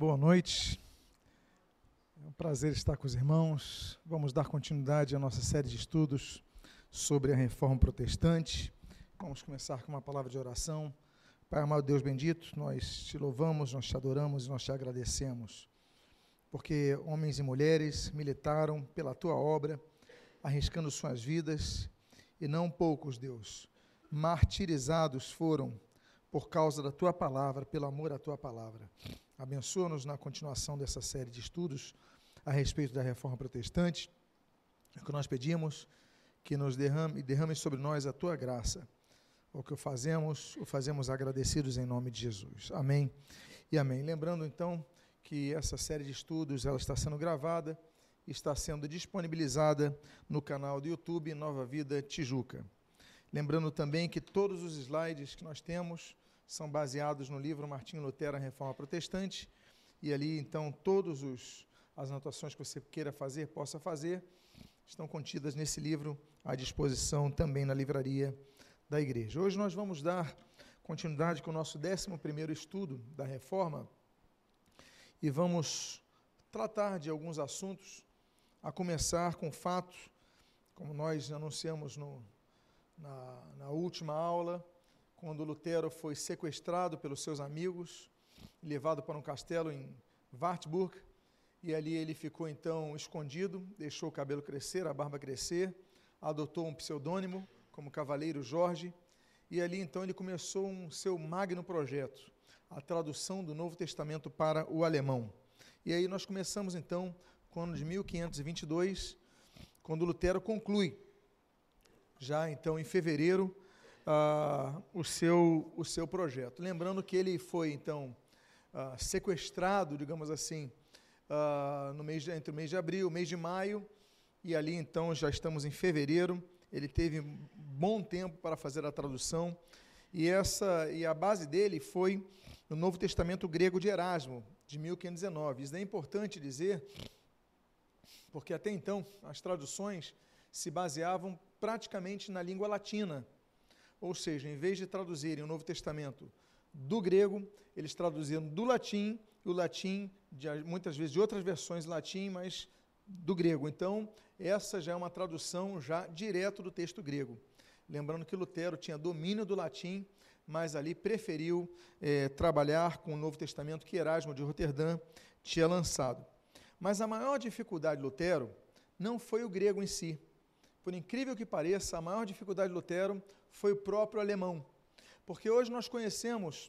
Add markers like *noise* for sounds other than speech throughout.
Boa noite. É um prazer estar com os irmãos. Vamos dar continuidade à nossa série de estudos sobre a reforma protestante. Vamos começar com uma palavra de oração. Pai amado Deus bendito, nós te louvamos, nós te adoramos e nós te agradecemos. Porque homens e mulheres militaram pela tua obra, arriscando suas vidas, e não poucos, Deus, martirizados foram por causa da tua palavra, pelo amor à tua palavra. Abençoa-nos na continuação dessa série de estudos a respeito da reforma protestante. É o que nós pedimos, que nos derrame, derrame sobre nós a tua graça. O que fazemos, o fazemos agradecidos em nome de Jesus. Amém e amém. Lembrando então que essa série de estudos ela está sendo gravada, está sendo disponibilizada no canal do YouTube Nova Vida Tijuca. Lembrando também que todos os slides que nós temos são baseados no livro Martinho Lutero, a Reforma Protestante, e ali então todos os as anotações que você queira fazer, possa fazer, estão contidas nesse livro à disposição também na livraria da igreja. Hoje nós vamos dar continuidade com o nosso 11º estudo da Reforma e vamos tratar de alguns assuntos, a começar com o fato, como nós anunciamos no, na, na última aula, quando Lutero foi sequestrado pelos seus amigos, levado para um castelo em Wartburg, e ali ele ficou então escondido, deixou o cabelo crescer, a barba crescer, adotou um pseudônimo como Cavaleiro Jorge, e ali então ele começou um seu magno projeto, a tradução do Novo Testamento para o alemão. E aí nós começamos então com o ano de 1522, quando Lutero conclui, já então em fevereiro, uh, o, seu, o seu projeto. Lembrando que ele foi, então, uh, sequestrado, digamos assim, uh, no mês de, entre o mês de abril o mês de maio, e ali, então, já estamos em fevereiro. Ele teve bom tempo para fazer a tradução, e, essa, e a base dele foi no Novo Testamento grego de Erasmo, de 1519. Isso é importante dizer, porque até então as traduções se baseavam praticamente na língua latina, ou seja, em vez de traduzirem o Novo Testamento do grego, eles traduziram do latim, e o latim, de, muitas vezes de outras versões latim, mas do grego. Então, essa já é uma tradução já direto do texto grego. Lembrando que Lutero tinha domínio do latim, mas ali preferiu é, trabalhar com o Novo Testamento que Erasmo de Roterdã tinha lançado. Mas a maior dificuldade de Lutero não foi o grego em si. Por incrível que pareça, a maior dificuldade de Lutero foi o próprio alemão. Porque hoje nós conhecemos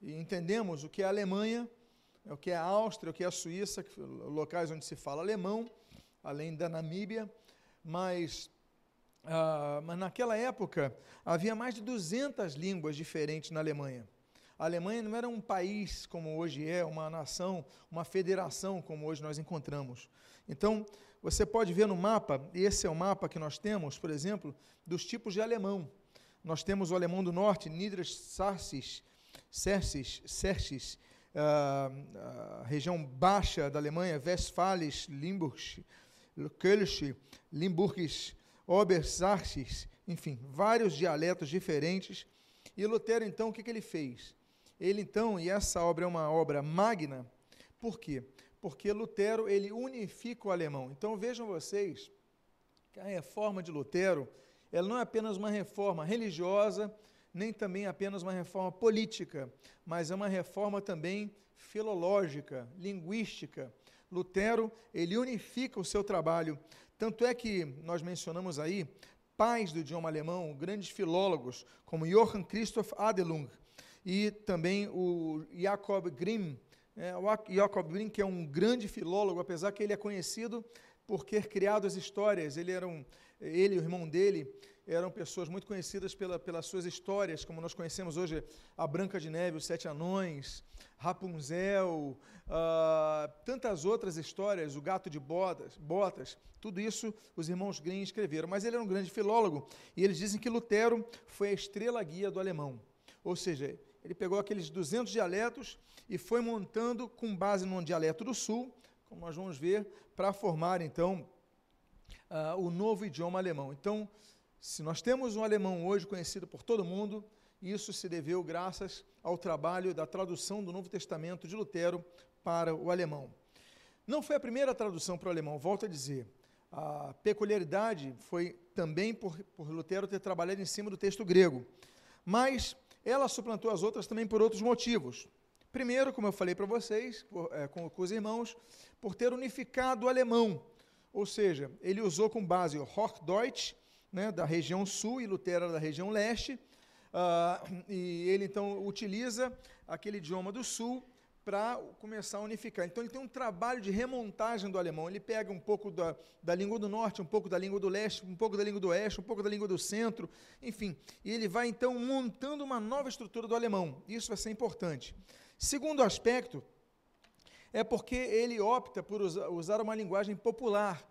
e entendemos o que é a Alemanha, o que é a Áustria, o que é a Suíça, locais onde se fala alemão, além da Namíbia, mas, ah, mas naquela época havia mais de 200 línguas diferentes na Alemanha. A Alemanha não era um país como hoje é, uma nação, uma federação como hoje nós encontramos. Então, você pode ver no mapa, esse é o mapa que nós temos, por exemplo, dos tipos de alemão. Nós temos o alemão do norte, Niedersachsis, Cersis, Cersis, uh, uh, região baixa da Alemanha, Westfales, Limburg, Kölsch, Limburgis, Obersachsis, enfim, vários dialetos diferentes. E Lutero, então, o que, que ele fez? Ele, então, e essa obra é uma obra magna, por quê? Porque Lutero ele unifica o alemão. Então vejam vocês que a reforma de Lutero ela não é apenas uma reforma religiosa, nem também apenas uma reforma política, mas é uma reforma também filológica, linguística. Lutero ele unifica o seu trabalho. Tanto é que nós mencionamos aí pais do idioma alemão, grandes filólogos como Johann Christoph Adelung e também o Jakob Grimm, é, Jacob que é um grande filólogo, apesar que ele é conhecido por ter criado as histórias, ele, era um, ele e o irmão dele eram pessoas muito conhecidas pela, pelas suas histórias, como nós conhecemos hoje a Branca de Neve, os Sete Anões, Rapunzel, uh, tantas outras histórias, o Gato de Botas, Botas, tudo isso os irmãos Grimm escreveram. Mas ele era um grande filólogo e eles dizem que Lutero foi a estrela guia do alemão. Ou seja, ele pegou aqueles 200 dialetos e foi montando com base no dialeto do sul, como nós vamos ver, para formar então uh, o novo idioma alemão. Então, se nós temos um alemão hoje conhecido por todo mundo, Isso se deveu graças ao trabalho da tradução do Novo Testamento de Lutero para o alemão. Não foi a primeira tradução para o alemão, volto a dizer. A peculiaridade foi também por, por Lutero ter trabalhado em cima do texto grego. Mas ela suplantou as outras também por outros motivos. Primeiro, como eu falei para vocês, por, é, com, com, os irmãos, por ter unificado o alemão. Ou seja, ele usou com base o Hochdeutsch, né, da região sul, e Lutero da região leste. Uh, e ele então utiliza aquele idioma do sul para começar a unificar. Então ele tem um trabalho de remontagem do alemão. Ele pega um pouco da, da língua do norte, um pouco da língua do leste, um pouco da língua do oeste, um pouco da língua do centro, enfim. E ele vai então montando uma nova estrutura do alemão. Isso vai ser importante. Segundo aspecto, é porque ele opta por usar uma linguagem popular.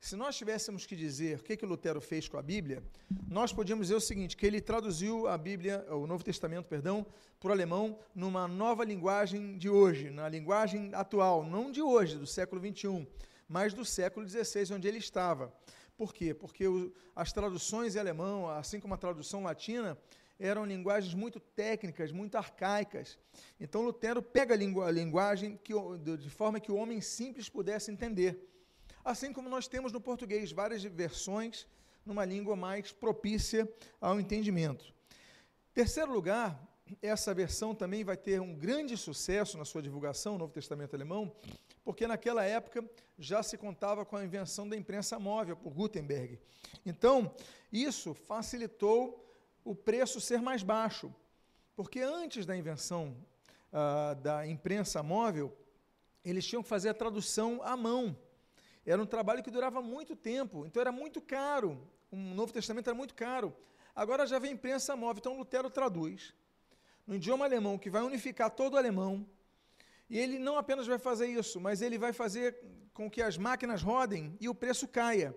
Se nós tivéssemos que dizer o que, que Lutero fez com a Bíblia, nós podíamos dizer o seguinte, que ele traduziu a Bíblia, o Novo Testamento, perdão, para o alemão numa nova linguagem de hoje, na linguagem atual, não de hoje, do século XXI, mas do século XVI, onde ele estava. Por quê? Porque o, as traduções em alemão, assim como a tradução latina, eram linguagens muito técnicas, muito arcaicas. Então Lutero pega a, a linguagem que, de forma que o homem simples pudesse entender. Assim como nós temos no português várias versões numa língua mais propícia ao entendimento. Terceiro lugar, essa versão também vai ter um grande sucesso na sua divulgação, o Novo Testamento alemão, porque naquela época já se contava com a invenção da imprensa móvel por Gutenberg. Então, isso facilitou o preço ser mais baixo, porque antes da invenção ah, da imprensa móvel, eles tinham que fazer a tradução à mão. Era um trabalho que durava muito tempo, então era muito caro. O Novo Testamento era muito caro. Agora já vem imprensa móvel, então Lutero traduz no idioma alemão, que vai unificar todo o alemão. E ele não apenas vai fazer isso, mas ele vai fazer com que as máquinas rodem e o preço caia.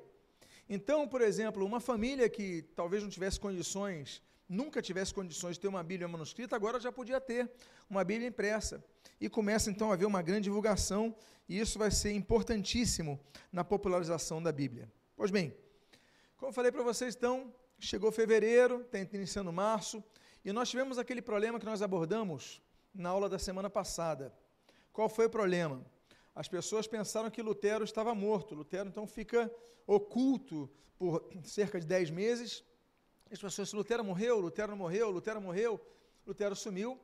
Então, por exemplo, uma família que talvez não tivesse condições, nunca tivesse condições de ter uma Bíblia manuscrita, agora já podia ter uma Bíblia impressa. E começa então a haver uma grande divulgação e isso vai ser importantíssimo na popularização da Bíblia. Pois bem, como eu falei para vocês, então, chegou fevereiro, está iniciando março, e nós tivemos aquele problema que nós abordamos na aula da semana passada. Qual foi o problema? As pessoas pensaram que Lutero estava morto. Lutero então fica oculto por cerca de 10 meses. As pessoas Lutero morreu, Lutero morreu, Lutero morreu, Lutero sumiu.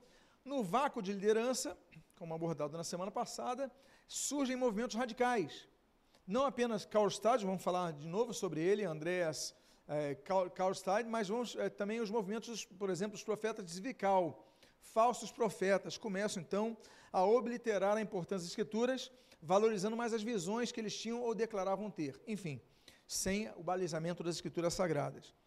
No vácuo de liderança, como abordado na semana passada, surgem movimentos radicais. Não apenas Karlstadt, vamos falar de novo sobre ele, Andreas é, Karlstadt, mas vamos é, também os movimentos, por exemplo, os profetas de Zwickau, falsos profetas, começam então a obliterar a importância das escrituras, valorizando mais as visões que eles tinham ou declaravam ter. Enfim, sem o balizamento das escrituras sagradas.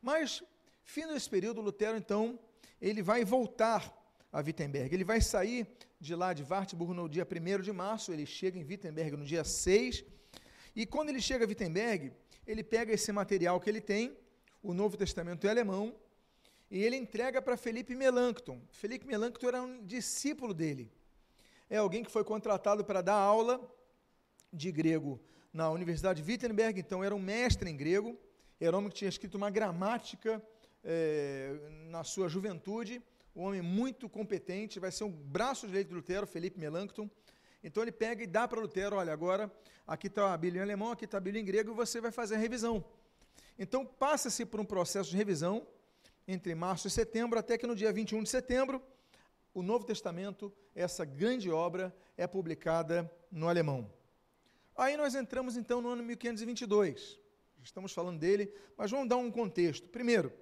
Mas, fim desse período, Lutero, então, ele vai voltar a Wittenberg. Ele vai sair de lá de Wartburg no dia 1 de março, ele chega em Wittenberg no dia 6, e quando ele chega a Wittenberg, ele pega esse material que ele tem, o Novo Testamento em alemão, e ele entrega para Felipe Melanchthon. Felipe Melanchthon era um discípulo dele. É alguém que foi contratado para dar aula de grego na Universidade de Wittenberg, então era um mestre em grego, era um homem que tinha escrito uma gramática é, na sua juventude, um homem muito competente, vai ser um braço direito de Lutero, Felipe Melanchthon. Então ele pega e dá para Lutero, olha, agora aqui está a Bíblia em alemão, aqui está a Bíblia em grego, e você vai fazer a revisão. Então passa-se por um processo de revisão entre março e setembro, até que no dia 21 de setembro, o Novo Testamento, essa grande obra, é publicada no alemão. Aí nós entramos então no ano 1522. Estamos falando dele, mas vamos dar um contexto. Primeiro,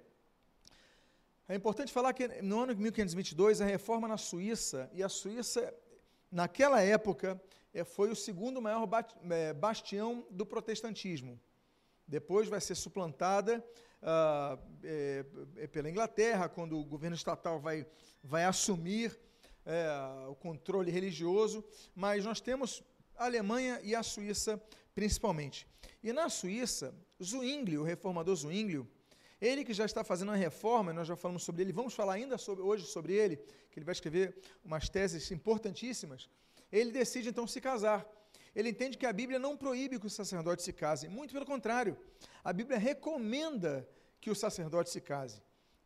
é importante falar que no ano de 1522, a reforma na Suíça, e a Suíça, naquela época, é, foi o segundo maior é, bastião do protestantismo. Depois vai ser suplantada ah, é, é, pela Inglaterra, quando o governo estatal vai, vai assumir é, o controle religioso, mas nós temos a Alemanha e a Suíça principalmente. E na Suíça, Zwinglio, o reformador Zwinglio, ele que já está fazendo uma reforma, nós já falamos sobre ele, vamos falar ainda sobre, hoje sobre ele, que ele vai escrever umas teses importantíssimas. Ele decide então se casar. Ele entende que a Bíblia não proíbe que o sacerdote se case, muito pelo contrário, a Bíblia recomenda que o sacerdote se case.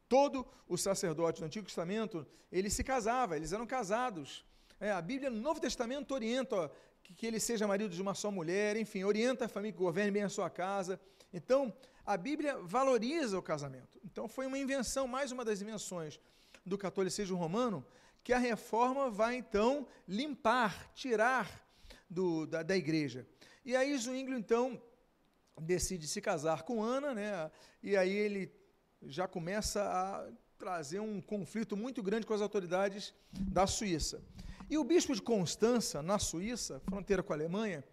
todo o sacerdote do Antigo Testamento, ele se casava, eles eram casados. É, a Bíblia no Novo Testamento orienta ó, que, que, ele seja marido de uma só mulher, enfim, orienta a família que governe bem a sua casa. Então, a Bíblia valoriza o casamento. Então, foi uma invenção, mais uma das invenções do catolicismo romano, que a reforma vai então limpar, tirar do, da, da igreja. E aí Zwinglio, então, decide se casar com Ana, né? e aí ele já começa a trazer um conflito muito grande com as autoridades da Suíça. E o bispo de Constança, na Suíça, fronteira com a Alemanha,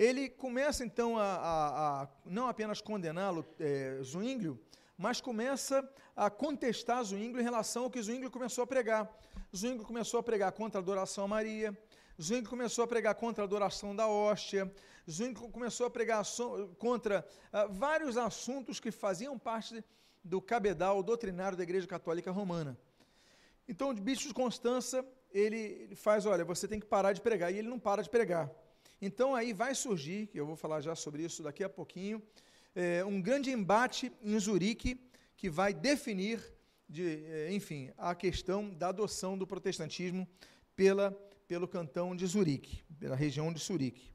ele começa então a, a, a não apenas condená-lo, é, Zwinglio, mas começa a contestar Zwinglio em relação ao que Zwinglio começou a pregar. Zwinglio começou a pregar contra a adoração a Maria, Zwinglio começou a pregar contra a adoração da hóstia, Zwinglio começou a pregar contra uh, vários assuntos que faziam parte de, do cabedal doutrinário da Igreja Católica Romana. Então, o bispo de Constança, ele faz, olha, você tem que parar de pregar, e ele não para de pregar. Então, aí vai surgir, que eu vou falar já sobre isso daqui a pouquinho, é, um grande embate em Zurique, que vai definir, de, é, enfim, a questão da adoção do protestantismo pela, pelo cantão de Zurique, pela região de Zurique.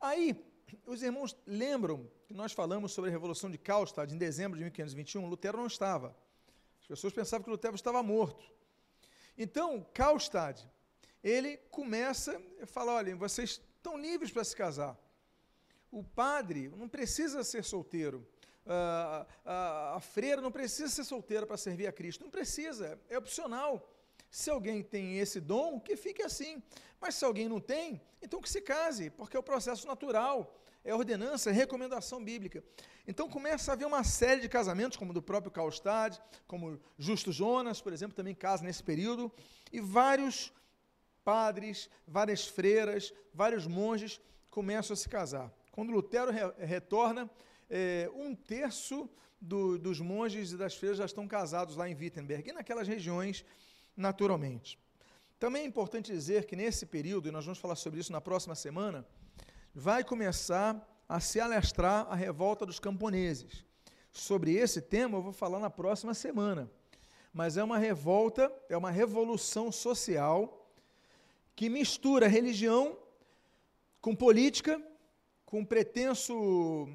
Aí, os irmãos lembram que nós falamos sobre a Revolução de Karlstadt em dezembro de 1521, Lutero não estava. As pessoas pensavam que Lutero estava morto. Então, Karlstadt, ele começa a falar, olha, vocês estão livres para se casar. O padre não precisa ser solteiro. Uh, uh, a freira não precisa ser solteira para servir a Cristo. Não precisa, é opcional. Se alguém tem esse dom, que fique assim. Mas se alguém não tem, então que se case, porque é o processo natural é ordenança, é recomendação bíblica. Então começa a haver uma série de casamentos, como do próprio Karlstad, como Justo Jonas, por exemplo, também casa nesse período, e vários padres, várias freiras, vários monges começam a se casar. Quando Lutero re retorna, é, um terço do, dos monges e das freiras já estão casados lá em Wittenberg, e naquelas regiões, naturalmente. Também é importante dizer que nesse período, e nós vamos falar sobre isso na próxima semana, vai começar a se alastrar a revolta dos camponeses. Sobre esse tema eu vou falar na próxima semana. Mas é uma revolta, é uma revolução social que mistura religião com política, com pretenso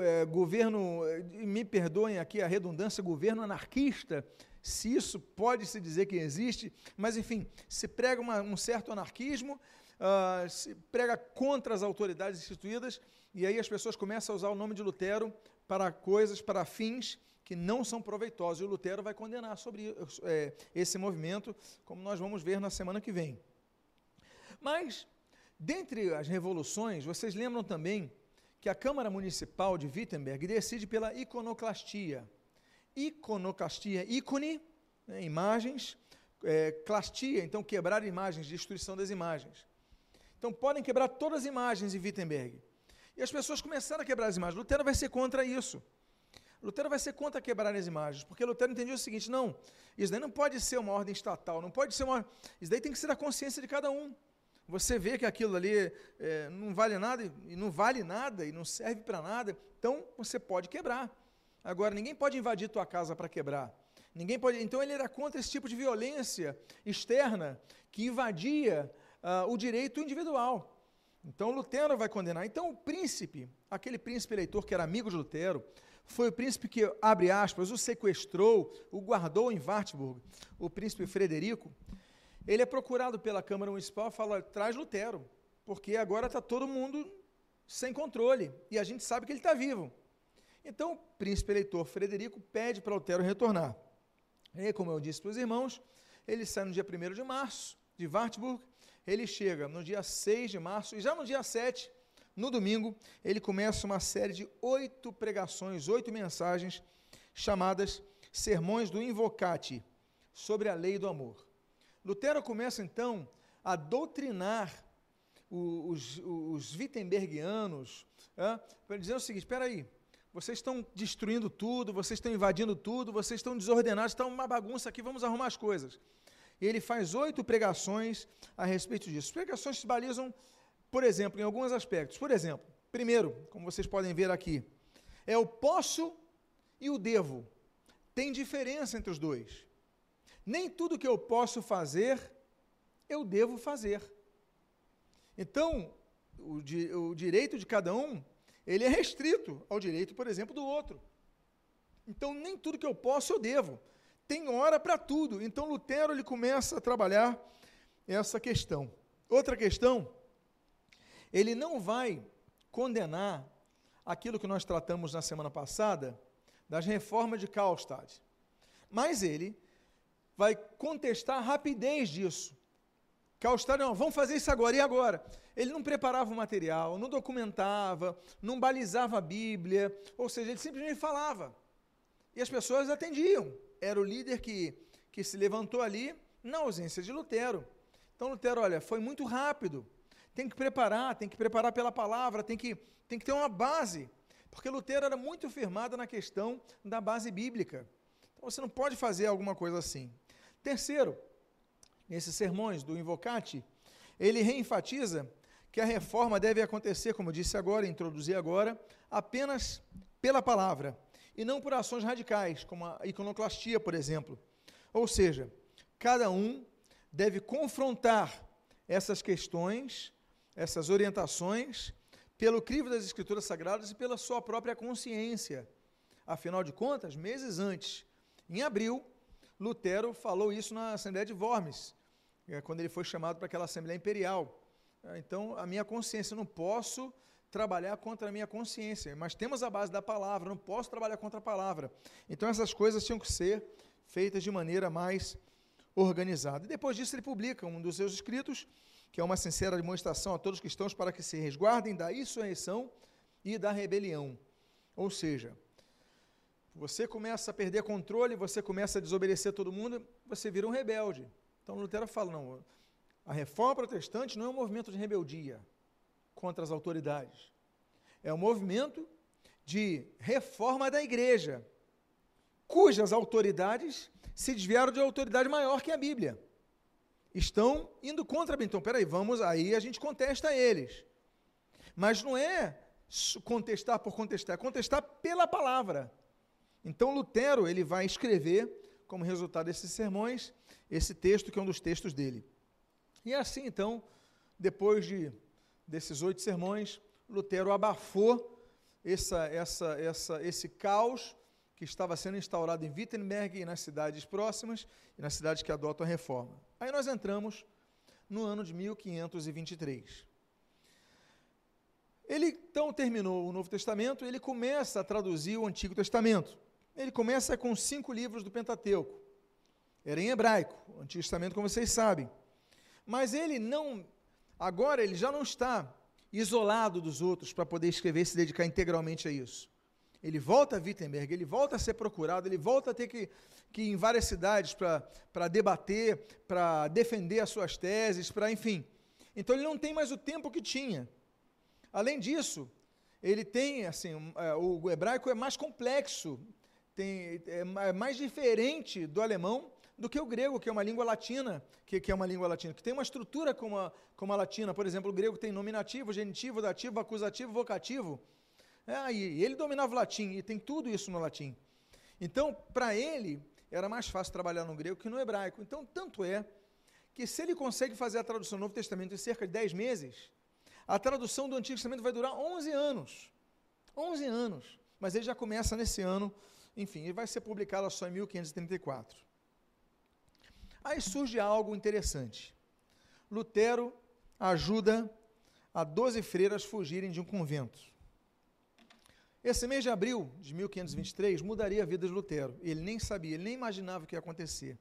é, governo, me perdoem aqui a redundância, governo anarquista, se isso pode se dizer que existe, mas enfim, se prega uma, um certo anarquismo, uh, se prega contra as autoridades instituídas, e aí as pessoas começam a usar o nome de Lutero para coisas, para fins que não são proveitosos. E o Lutero vai condenar sobre é, esse movimento, como nós vamos ver na semana que vem. Mas, dentre as revoluções, vocês lembram também que a Câmara Municipal de Wittenberg decide pela iconoclastia. Iconoclastia, ícone, né, imagens, é, clastia, então quebrar imagens, destruição das imagens. Então podem quebrar todas as imagens em Wittenberg. E as pessoas começaram a quebrar as imagens. Lutero vai ser contra isso. Lutero vai ser contra quebrar as imagens, porque Lutero entendeu o seguinte: não, isso daí não pode ser uma ordem estatal, não pode ser uma. Isso daí tem que ser a consciência de cada um. Você vê que aquilo ali é, não vale nada, e não vale nada, e não serve para nada, então você pode quebrar. Agora, ninguém pode invadir tua casa para quebrar. Ninguém pode. Então ele era contra esse tipo de violência externa que invadia uh, o direito individual. Então Lutero vai condenar. Então o príncipe, aquele príncipe eleitor que era amigo de Lutero, foi o príncipe que, abre aspas, o sequestrou, o guardou em Wartburg, o príncipe Frederico. Ele é procurado pela Câmara Municipal e fala: traz Lutero, porque agora está todo mundo sem controle e a gente sabe que ele está vivo. Então o príncipe eleitor Frederico pede para Lutero retornar. E, como eu disse para os irmãos, ele sai no dia 1 de março de Wartburg ele chega no dia 6 de março, e já no dia 7, no domingo, ele começa uma série de oito pregações, oito mensagens, chamadas Sermões do Invocate, sobre a lei do amor. Lutero começa então a doutrinar os, os Wittenbergianos, é, para dizer o seguinte: espera aí, vocês estão destruindo tudo, vocês estão invadindo tudo, vocês estão desordenados, está uma bagunça aqui, vamos arrumar as coisas. Ele faz oito pregações a respeito disso. Pregações se balizam, por exemplo, em alguns aspectos. Por exemplo, primeiro, como vocês podem ver aqui, é o posso e o devo. tem diferença entre os dois. Nem tudo que eu posso fazer, eu devo fazer. Então, o, di, o direito de cada um, ele é restrito ao direito, por exemplo, do outro. Então, nem tudo que eu posso, eu devo. Tem hora para tudo. Então, Lutero ele começa a trabalhar essa questão. Outra questão, ele não vai condenar aquilo que nós tratamos na semana passada, das reformas de Karlstadt. Mas ele vai contestar a rapidez disso. Karlstadt, não, vamos fazer isso agora, e agora? Ele não preparava o material, não documentava, não balizava a Bíblia, ou seja, ele simplesmente falava. E as pessoas atendiam. Era o líder que, que se levantou ali na ausência de Lutero. Então, Lutero, olha, foi muito rápido. Tem que preparar, tem que preparar pela palavra, tem que, tem que ter uma base. Porque Lutero era muito firmado na questão da base bíblica. Então, você não pode fazer alguma coisa assim. Terceiro, nesses sermões do Invocati, ele reenfatiza que a reforma deve acontecer, como disse agora, introduzi agora, apenas pela palavra e não por ações radicais, como a iconoclastia, por exemplo. Ou seja, cada um deve confrontar essas questões, essas orientações, pelo crivo das Escrituras Sagradas e pela sua própria consciência. Afinal de contas, meses antes, em abril, Lutero falou isso na Assembleia de Worms, é, quando ele foi chamado para aquela Assembleia Imperial. É, então, a minha consciência, eu não posso trabalhar contra a minha consciência, mas temos a base da palavra, não posso trabalhar contra a palavra. Então, essas coisas tinham que ser feitas de maneira mais organizada. E depois disso, ele publica um dos seus escritos, que é uma sincera demonstração a todos os cristãos para que se resguardem da insurreição e da rebelião. Ou seja, você começa a perder controle, você começa a desobedecer todo mundo, você vira um rebelde. Então Lutero fala: não, a reforma protestante não é um movimento de rebeldia contra as autoridades. É um movimento de reforma da igreja, cujas autoridades se desviaram de autoridade maior que a Bíblia. Estão indo contra a Bíblia. Então, peraí, vamos, aí a gente contesta eles. Mas não é contestar por contestar, é contestar pela palavra. Então, Lutero, ele vai escrever, como resultado desses sermões, esse texto que é um dos textos dele. E assim, então, depois de desses oito sermões, Lutero abafou essa, essa, essa, esse caos que estava sendo instaurado em Wittenberg e nas cidades próximas e nas cidades que adotam a reforma. Aí nós entramos no ano de 1523. Ele então terminou o Novo Testamento, ele começa a traduzir o Antigo Testamento. Ele começa com cinco livros do Pentateuco. Era em hebraico, o Antigo Testamento, como vocês sabem. Mas ele não, agora ele já não está isolado dos outros para poder escrever e se dedicar integralmente a isso. Ele volta a Wittenberg, ele volta a ser procurado, ele volta a ter que, que ir em várias cidades para debater, para defender as suas teses, para enfim. Então ele não tem mais o tempo que tinha. Além disso, ele tem, assim, é, o hebraico é mais complexo, tem, é, é mais diferente do alemão, do que o grego, que é uma língua latina, que, que é uma língua latina, que tem uma estrutura como a, como a latina. Por exemplo, o grego tem nominativo, genitivo, dativo, acusativo, vocativo. É, e ele dominava o latim, e tem tudo isso no latim. Então, para ele, era mais fácil trabalhar no grego que no hebraico. Então, tanto é que se ele consegue fazer a tradução do Novo Testamento em cerca de 10 meses, a tradução do Antigo Testamento vai durar 11 anos. 11 anos. Mas ele já começa nesse ano, enfim, ele vai ser publicado só em 1534. Aí surge algo interessante. Lutero ajuda a doze freiras fugirem de um convento. Esse mês de abril de 1523 mudaria a vida de Lutero. Ele nem sabia, ele nem imaginava o que ia acontecer.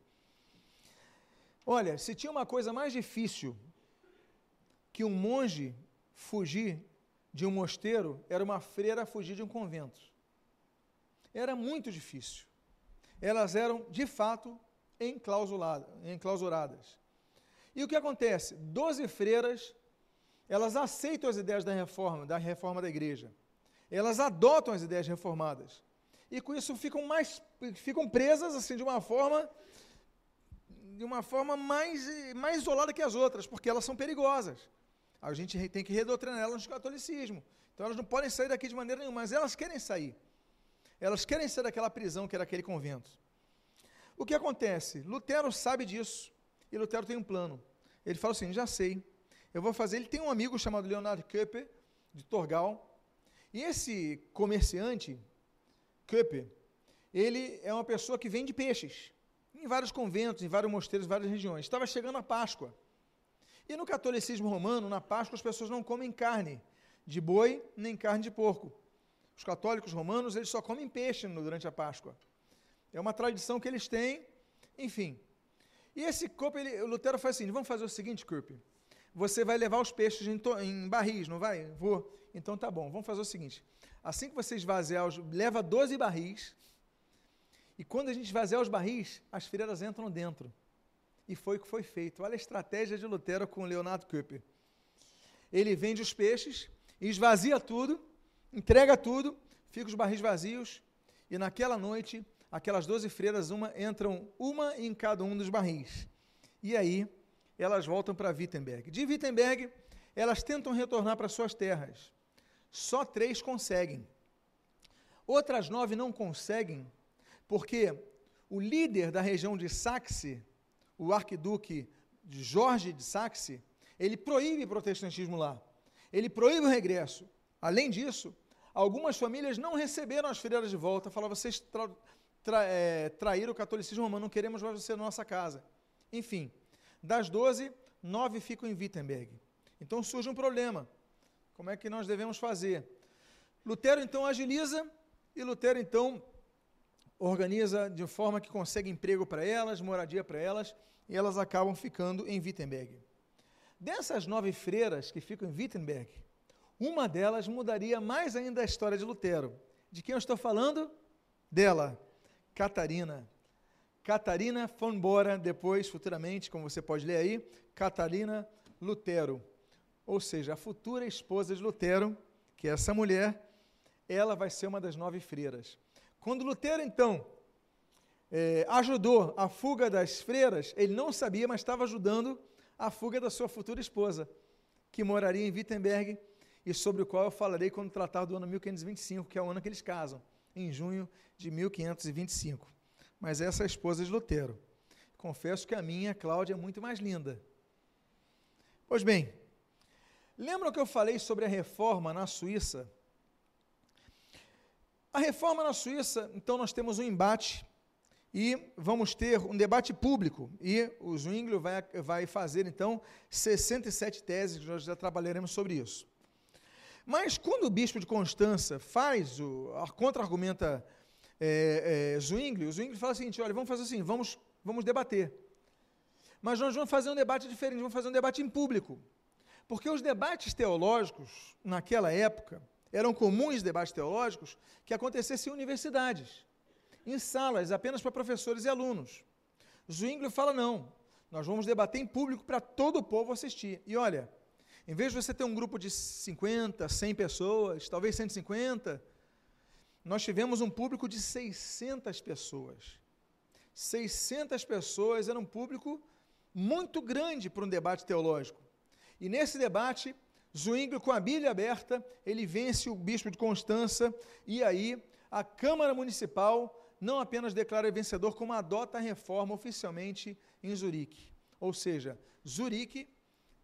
Olha, se tinha uma coisa mais difícil que um monge fugir de um mosteiro, era uma freira fugir de um convento. Era muito difícil. Elas eram, de fato, enclausuradas. E o que acontece? Doze freiras, elas aceitam as ideias da reforma, da reforma da igreja. Elas adotam as ideias reformadas. E com isso ficam mais ficam presas assim de uma forma de uma forma mais, mais isolada que as outras, porque elas são perigosas. A gente tem que redoutrinar elas no catolicismo. Então elas não podem sair daqui de maneira nenhuma, mas elas querem sair. Elas querem sair daquela prisão que era aquele convento. O que acontece? Lutero sabe disso e Lutero tem um plano. Ele fala assim: já sei, eu vou fazer. Ele tem um amigo chamado Leonardo Köpper, de Torgal, e esse comerciante, Köpper, ele é uma pessoa que vende peixes em vários conventos, em vários mosteiros, em várias regiões. Estava chegando a Páscoa. E no catolicismo romano, na Páscoa, as pessoas não comem carne de boi nem carne de porco. Os católicos romanos, eles só comem peixe durante a Páscoa. É uma tradição que eles têm, enfim. E esse corpo, ele, o Lutero faz assim, vamos fazer o seguinte, Krupp, você vai levar os peixes em, em, barris, não vai? Vou. Então tá bom, vamos fazer o seguinte, assim que você esvaziar, os, leva 12 barris, e quando a gente esvaziar os barris, as freiras entram dentro. E foi o que foi feito. Olha a estratégia de Lutero com Leonardo Krupp. Ele vende os peixes, esvazia tudo, entrega tudo, fica os barris vazios, e naquela noite, aquelas doze freiras, uma, entram uma em cada um dos barris. E aí, elas voltam para Wittenberg. De Wittenberg, elas tentam retornar para suas terras. Só três conseguem. Outras nove não conseguem, porque o líder da região de Saxe, o arquiduque Jorge de Saxe, ele proíbe o protestantismo lá. Ele proíbe o regresso. Além disso, algumas famílias não receberam as freiras de volta, falavam, vocês tra tra é, traíram o catolicismo romano, não queremos mais você na nossa casa. Enfim, das 12, nove ficam em Wittenberg. Então surge um problema. Como é que nós devemos fazer? Lutero então agiliza e Lutero então organiza de forma que consegue emprego para elas, moradia para elas, e elas acabam ficando em Wittenberg. Dessas nove freiras que ficam em Wittenberg, uma delas mudaria mais ainda a história de Lutero. De quem eu estou falando? Dela, Catarina. Catarina von Bora, depois, futuramente, como você pode ler aí, Catarina Lutero. Ou seja, a futura esposa de Lutero, que é essa mulher, ela vai ser uma das nove freiras. Quando Lutero, então, é, ajudou a fuga das freiras, ele não sabia, mas estava ajudando a fuga da sua futura esposa, que moraria em Wittenberg e sobre o qual eu falarei quando tratar do ano 1525, que é o ano que eles casam, em junho de 1525. Mas essa é a esposa de Lutero. Confesso que a minha, Cláudia, é muito mais linda. Pois bem, lembram que eu falei sobre a reforma na Suíça? A reforma na Suíça, então nós temos um embate e vamos ter um debate público. E o Zwinglio vai, vai fazer, então, 67 teses, nós já trabalharemos sobre isso. Mas quando o bispo de Constança faz, o, contra-argumenta é, é, Zwingli, o Zwingli fala o seguinte, olha, vamos fazer assim, vamos, vamos debater. Mas nós vamos fazer um debate diferente, vamos fazer um debate em público. Porque os debates teológicos, naquela época, eram comuns debates teológicos que acontecessem em universidades, em salas apenas para professores e alunos. Zwingli fala, não, nós vamos debater em público para todo o povo assistir. E olha, em vez de você ter um grupo de 50, 100 pessoas, talvez 150, nós tivemos um público de 600 pessoas. 600 pessoas era um público muito grande para um debate teológico. E nesse debate, Zwingli, com a Bíblia aberta, ele vence o bispo de Constança, e aí a Câmara Municipal não apenas declara vencedor, como adota a reforma oficialmente em Zurique. Ou seja, Zurique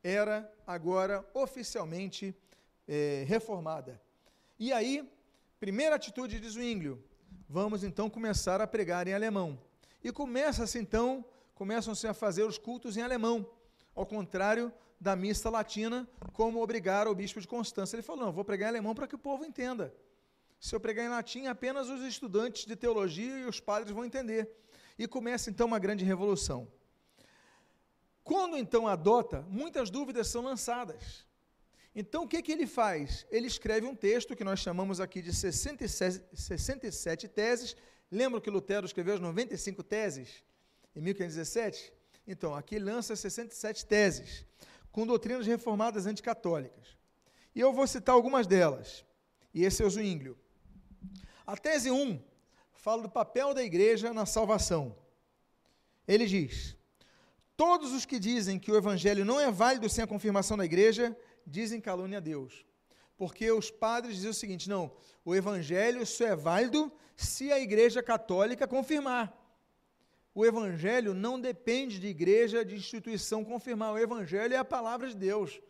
era agora oficialmente é, reformada. E aí, primeira atitude de Zwinglio, vamos então começar a pregar em alemão. E começa-se então, começam-se a fazer os cultos em alemão, ao contrário da missa latina, como obrigar o bispo de Constância. Ele falou: não, vou pregar em alemão para que o povo entenda. Se eu pregar em latim, apenas os estudantes de teologia e os padres vão entender. E começa então uma grande revolução. Quando então adota, muitas dúvidas são lançadas. Então o que, que ele faz? Ele escreve um texto que nós chamamos aqui de 67, 67 teses. Lembram que Lutero escreveu as 95 teses em 1517? Então, aqui lança 67 teses, com doutrinas reformadas anticatólicas. E eu vou citar algumas delas. E esse é o Zwinglio. A tese 1 fala do papel da igreja na salvação. Ele diz: Todos os que dizem que o evangelho não é válido sem a confirmação da igreja, dizem calúnia a Deus. Porque os padres dizem o seguinte: não, o evangelho só é válido se a igreja católica confirmar. o evangelho não depende de igreja, de instituição confirmar. O evangelho é a palavra de Deus.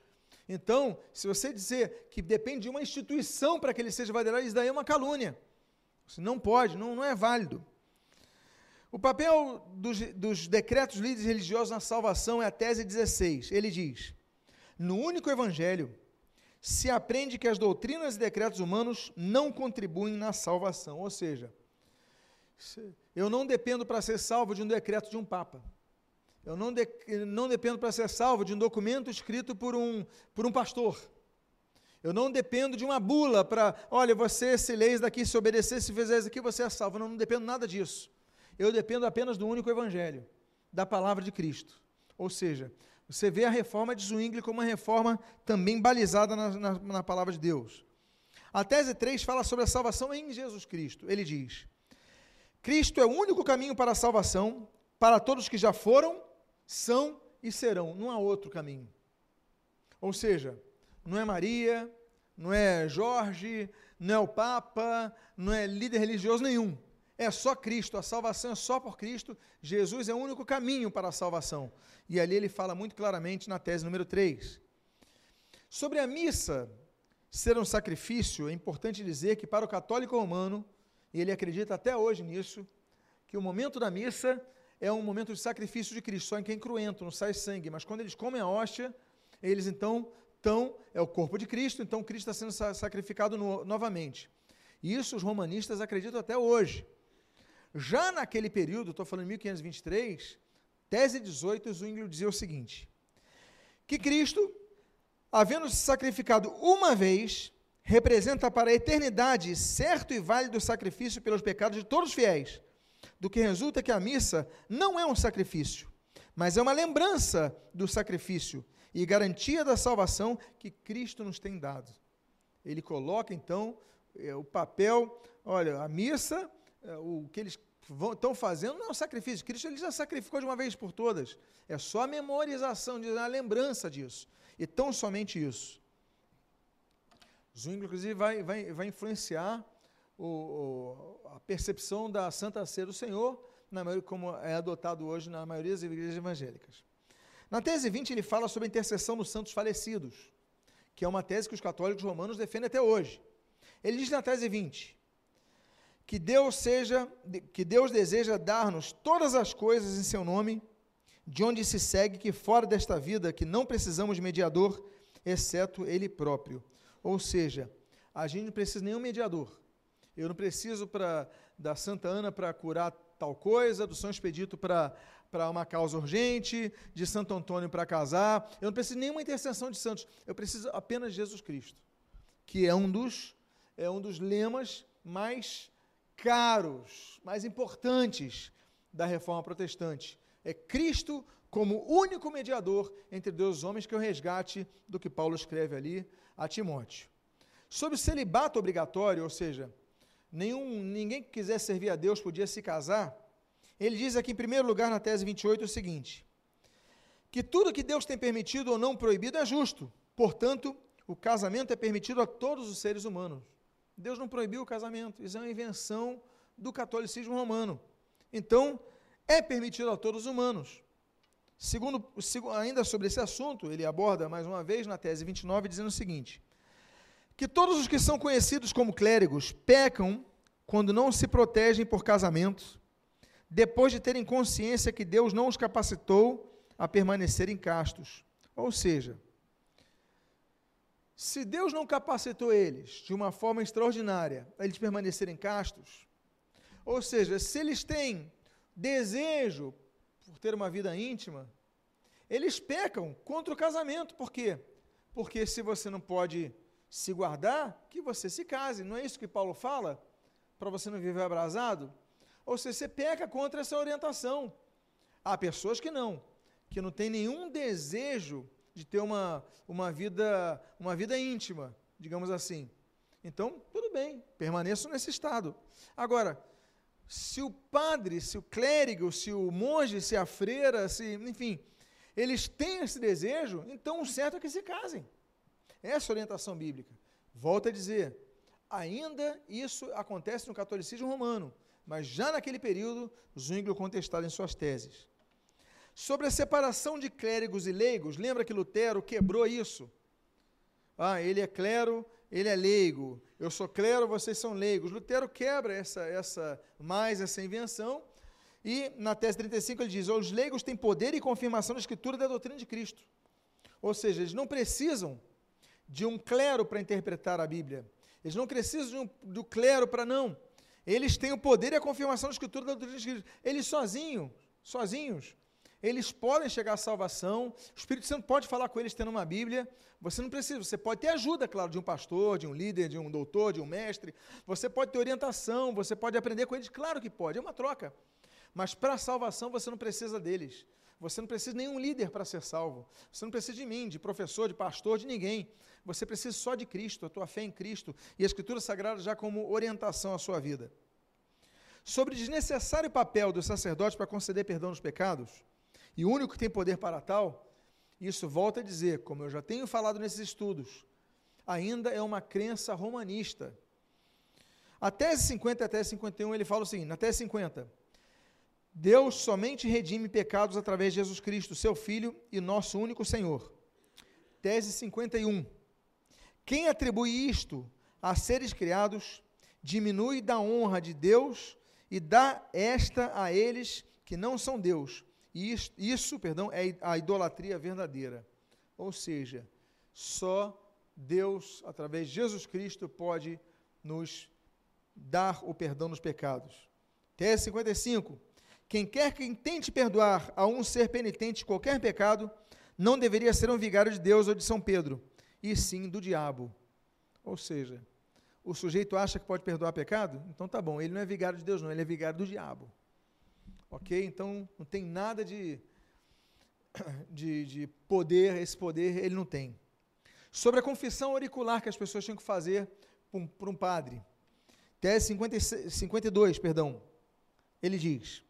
Então, se você dizer que depende de uma instituição para que ele seja validado, isso daí é uma calúnia. Você não pode, não, não é válido. O papel dos, dos decretos líderes religiosos na salvação é a tese 16. Ele diz: No único evangelho se aprende que as doutrinas e decretos humanos não contribuem na salvação. Ou seja, eu não dependo para ser salvo de um decreto de um papa. Eu não, de, não dependo para ser salvo de um documento escrito por um, por um pastor. Eu não dependo de uma bula para, olha, você se leis daqui, se obedecer, se fizer isso aqui, você é salvo. Não, não dependo nada disso. Eu dependo apenas do único evangelho, da palavra de Cristo. Ou seja, você vê a reforma de Zwingli como uma reforma também balizada na, na, na palavra de Deus. A tese 3 fala sobre a salvação em Jesus Cristo. Ele diz: Cristo é o único caminho para a salvação para todos que já foram são e serão, não há outro caminho. Ou seja, não é Maria, não é Jorge, não é o Papa, não é líder religioso nenhum. É só Cristo, a salvação é só por Cristo. Jesus é o único caminho para a salvação. E ali ele fala muito claramente na tese número 3. Sobre a missa ser um sacrifício, é importante dizer que para o católico romano, e ele acredita até hoje nisso, que o momento da missa é um momento de sacrifício de Cristo, só em quem é cruento, não sai sangue, mas quando eles comem a hóstia, eles então estão, é o corpo de Cristo, então Cristo está sendo sacrificado no, novamente. Isso os romanistas acreditam até hoje. Já naquele período, estou falando em 1523, tese 18, Zwingli dizia o seguinte: que Cristo, havendo se sacrificado uma vez, representa para a eternidade certo e válido sacrifício pelos pecados de todos os fiéis do que resulta que a missa não é um sacrifício, mas é uma lembrança do sacrifício e garantia da salvação que Cristo nos tem dado. Ele coloca então é, o papel, olha, a missa, é, o que eles estão fazendo não é um sacrifício. Cristo ele já sacrificou de uma vez por todas. É só a memorização, a lembrança disso. E tão somente isso. Zwingli, inclusive, vai, vai, vai influenciar o, o, a percepção da Santa Ceia do Senhor, na maioria, como é adotado hoje na maioria das igrejas evangélicas. Na tese 20, ele fala sobre a intercessão dos santos falecidos, que é uma tese que os católicos romanos defendem até hoje. Ele diz na tese 20 que Deus seja, que Deus deseja dar-nos todas as coisas em seu nome, de onde se segue que fora desta vida que não precisamos de mediador, exceto ele próprio. Ou seja, a gente não precisa de nenhum mediador. Eu não preciso pra, da Santa Ana para curar tal coisa, do São Expedito para uma causa urgente, de Santo Antônio para casar. Eu não preciso de nenhuma intercessão de santos. Eu preciso apenas de Jesus Cristo, que é um dos, é um dos lemas mais caros, mais importantes da reforma protestante. É Cristo como único mediador entre Deus e os homens, que é o resgate do que Paulo escreve ali a Timóteo. Sobre o celibato obrigatório, ou seja, nenhum, ninguém que quisesse servir a Deus podia se casar, ele diz aqui em primeiro lugar na tese 28 o seguinte: que tudo que Deus tem permitido ou não proibido é justo. Portanto, o casamento é permitido a todos os seres humanos. Deus não proibiu o casamento, isso é uma invenção do catolicismo romano. Então, é permitido a todos os humanos. Segundo, ainda sobre esse assunto, ele aborda mais uma vez na tese 29, dizendo o seguinte: que todos os que são conhecidos como clérigos pecam quando não se protegem por casamento, depois de terem consciência que Deus não os capacitou a permanecerem castos. Ou seja, se Deus não capacitou eles de uma forma extraordinária a eles permanecerem castos, ou seja, se eles têm desejo por ter uma vida íntima, eles pecam contra o casamento. Por quê? Porque se você não pode se guardar, que você se case. Não é isso que Paulo fala? Para você não viver abrasado? Ou seja, você peca contra essa orientação. Há pessoas que não, que não têm nenhum desejo de ter uma, uma, vida, uma vida íntima, digamos assim. Então, tudo bem, permaneçam nesse estado. Agora, se o padre, se o clérigo, se o monge, se a freira, se, enfim, eles têm esse desejo, então o certo é que se casem. Essa é orientação bíblica. Volto a dizer, ainda isso acontece no catolicismo romano, mas já naquele período, Zwinglio contestava em suas teses. Sobre a separação de clérigos e leigos, lembra que Lutero quebrou isso? Ah, ele é clero, ele é leigo. Eu sou clero, vocês são leigos. Lutero quebra essa, essa mais essa invenção e na tese 35 ele diz: os leigos têm poder e confirmação da escritura da doutrina de Cristo. Ou seja, eles não precisam de um clero para interpretar a Bíblia. Eles não precisam um, do clero para não. Eles têm o poder e a confirmação da escritura da doutrina de Cristo. Eles sozinhos, sozinhos, eles podem chegar à salvação. O Espírito Santo pode falar com eles tendo uma Bíblia. Você não precisa, você pode ter ajuda, claro, de um pastor, de um líder, de um doutor, de um mestre. Você pode ter orientação, você pode aprender com eles, claro que pode, é uma troca. Mas para a salvação você não precisa deles. Você não precisa de nenhum líder para ser salvo. Você não precisa de mim, de professor, de pastor, de ninguém. Você precisa só de Cristo, a tua fé em Cristo e a Escritura Sagrada já como orientação à sua vida. Sobre o desnecessário papel do sacerdote para conceder perdão dos pecados, e o único que tem poder para tal, isso volta a dizer, como eu já tenho falado nesses estudos, ainda é uma crença romanista. A tese 50 e a tese 51, ele fala o seguinte: na tese 50, Deus somente redime pecados através de Jesus Cristo, seu Filho e nosso único Senhor. Tese 51. Quem atribui isto a seres criados, diminui da honra de Deus e dá esta a eles que não são Deus. Isso, isso, perdão, é a idolatria verdadeira. Ou seja, só Deus, através de Jesus Cristo, pode nos dar o perdão dos pecados. Tese 55. Quem quer que tente perdoar a um ser penitente qualquer pecado, não deveria ser um vigário de Deus ou de São Pedro, e sim do diabo. Ou seja, o sujeito acha que pode perdoar pecado? Então tá bom, ele não é vigário de Deus, não, ele é vigário do diabo. Ok? Então não tem nada de, *coughs* de, de poder, esse poder ele não tem. Sobre a confissão auricular que as pessoas tinham que fazer para um, padre. Tese 50, 52, perdão. Ele diz: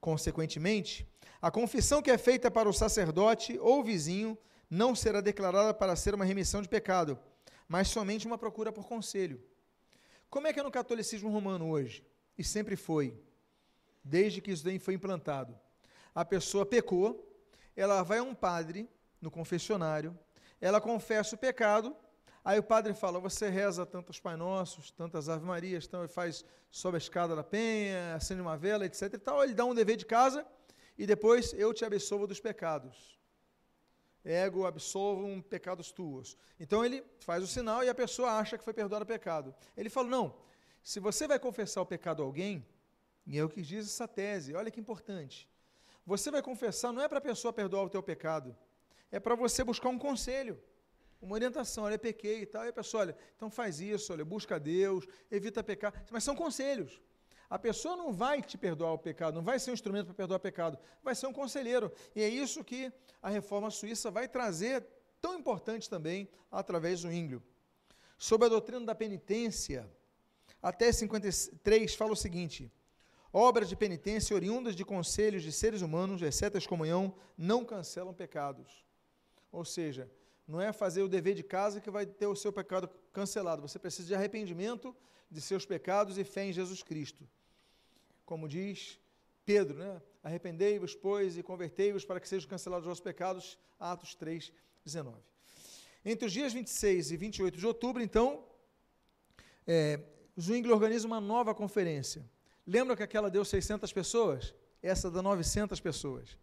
Consequentemente, a confissão que é feita para o sacerdote ou vizinho não será declarada para ser uma remissão de pecado, mas somente uma procura por conselho. Como é que é no catolicismo romano hoje? E sempre foi, desde que isso daí foi implantado. A pessoa pecou, ela vai a um padre no confessionário, ela confessa o pecado, aí o padre fala: Você reza tantos Pai Nossos, tantas Ave Marias, então ele faz sobe a escada da penha, acende uma vela, etc. E tal. Ele dá um dever de casa e depois eu te absolvo dos pecados. Ego absolvam pecados tuos. Então ele faz o sinal e a pessoa acha que foi perdoado o pecado. Ele fala: Não, se você vai confessar o pecado a alguém, e é o que diz essa tese, olha que importante. Você vai confessar, não é para a pessoa perdoar o teu pecado, é para você buscar um conselho uma orientação, olha, pequei e tal, e a pessoa, olha, então faz isso, olha, busca Deus, evita pecar, mas são conselhos. A pessoa não vai te perdoar o pecado, não vai ser um instrumento para perdoar o pecado, vai ser um conselheiro. E é isso que a reforma suíça vai trazer, tão importante também, através do ínglio. Sobre a doutrina da penitência, até 53 fala o seguinte: obras de penitência oriundas de conselhos de seres humanos, exceto a excomunhão, não cancelam pecados. Ou seja, não é fazer o dever de casa que vai ter o seu pecado cancelado. Você precisa de arrependimento de seus pecados e fé em Jesus Cristo. Como diz Pedro, né? Arrependei-vos, pois, e convertei-vos para que sejam cancelados os vossos pecados. Atos 3, 19. Entre os dias 26 e 28 de outubro, então, é, Zwingli organiza uma nova conferência. Lembra que aquela deu 600 pessoas? Essa dá 900 pessoas.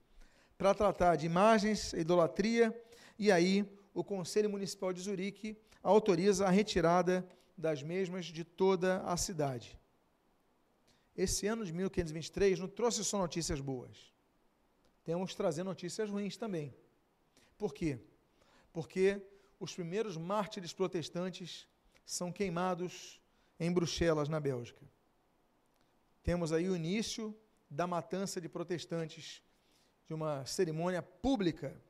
Para tratar de imagens, idolatria, e aí o Conselho Municipal de Zurique autoriza a retirada das mesmas de toda a cidade. Esse ano de 1523 não trouxe só notícias boas. Temos trazer notícias ruins também. Por quê? Porque os primeiros mártires protestantes são queimados em Bruxelas, na Bélgica. Temos aí o início da matança de protestantes, de uma cerimônia pública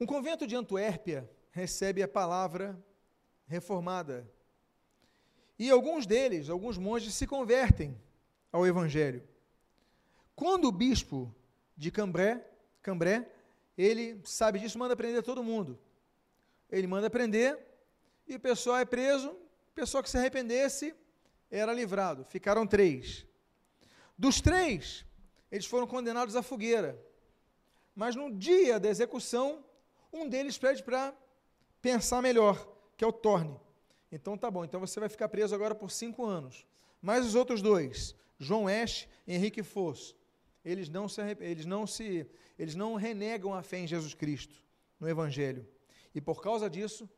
um convento de Antuérpia recebe a palavra reformada. E alguns deles, alguns monges, se convertem ao Evangelho. Quando o bispo de Cambré, Cambré, ele sabe disso, manda prender todo mundo. Ele manda prender e o pessoal é preso, o pessoal que se arrependesse era livrado. Ficaram três. Dos três, eles foram condenados à fogueira. Mas no dia da execução, um deles pede para pensar melhor, que é o Torne. Então tá bom, então você vai ficar preso agora por cinco anos. Mas os outros dois, João Esch e Henrique Foss, eles não se, eles não se, eles não renegam a fé em Jesus Cristo, no Evangelho. E por causa disso,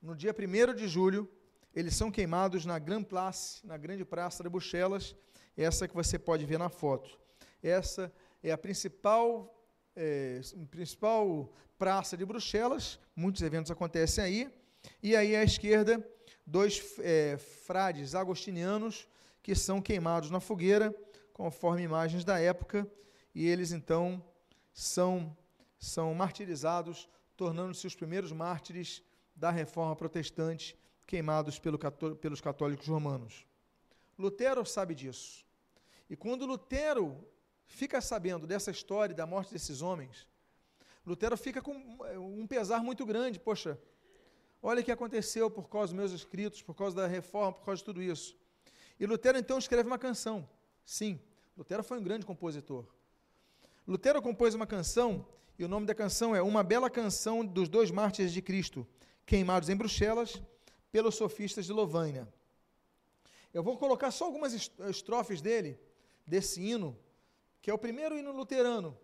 no dia 1 de julho, eles são queimados na Grand Place, na grande praça de Bruxelas, essa que você pode ver na foto. Essa é a principal, é, principal praça de Bruxelas, muitos eventos acontecem aí, e aí à esquerda, dois é, frades agostinianos que são queimados na fogueira, conforme imagens da época, e eles então são, são martirizados, tornando-se os primeiros mártires da reforma protestante, queimados pelo, pelos católicos romanos. Lutero sabe disso. E quando Lutero fica sabendo dessa história da morte desses homens, Lutero fica com um pesar muito grande. Poxa, olha o que aconteceu por causa dos meus escritos, por causa da reforma, por causa de tudo isso. E Lutero então escreve uma canção. Sim, Lutero foi um grande compositor. Lutero compôs uma canção, e o nome da canção é Uma Bela Canção dos Dois Mártires de Cristo, queimados em Bruxelas pelos sofistas de Lovânia. Eu vou colocar só algumas estrofes dele, desse hino, que é o primeiro hino luterano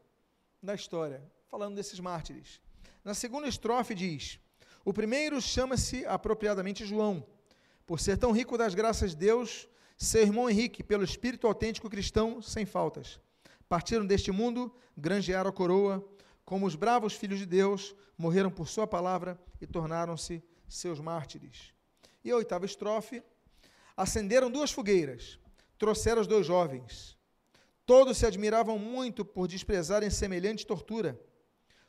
da história, falando desses mártires. Na segunda estrofe diz: O primeiro chama-se apropriadamente João, por ser tão rico das graças de Deus, seu irmão Henrique, pelo espírito autêntico cristão, sem faltas. Partiram deste mundo, granjearam a coroa, como os bravos filhos de Deus, morreram por sua palavra e tornaram-se seus mártires. E a oitava estrofe: acenderam duas fogueiras, trouxeram os dois jovens. Todos se admiravam muito por desprezarem semelhante tortura.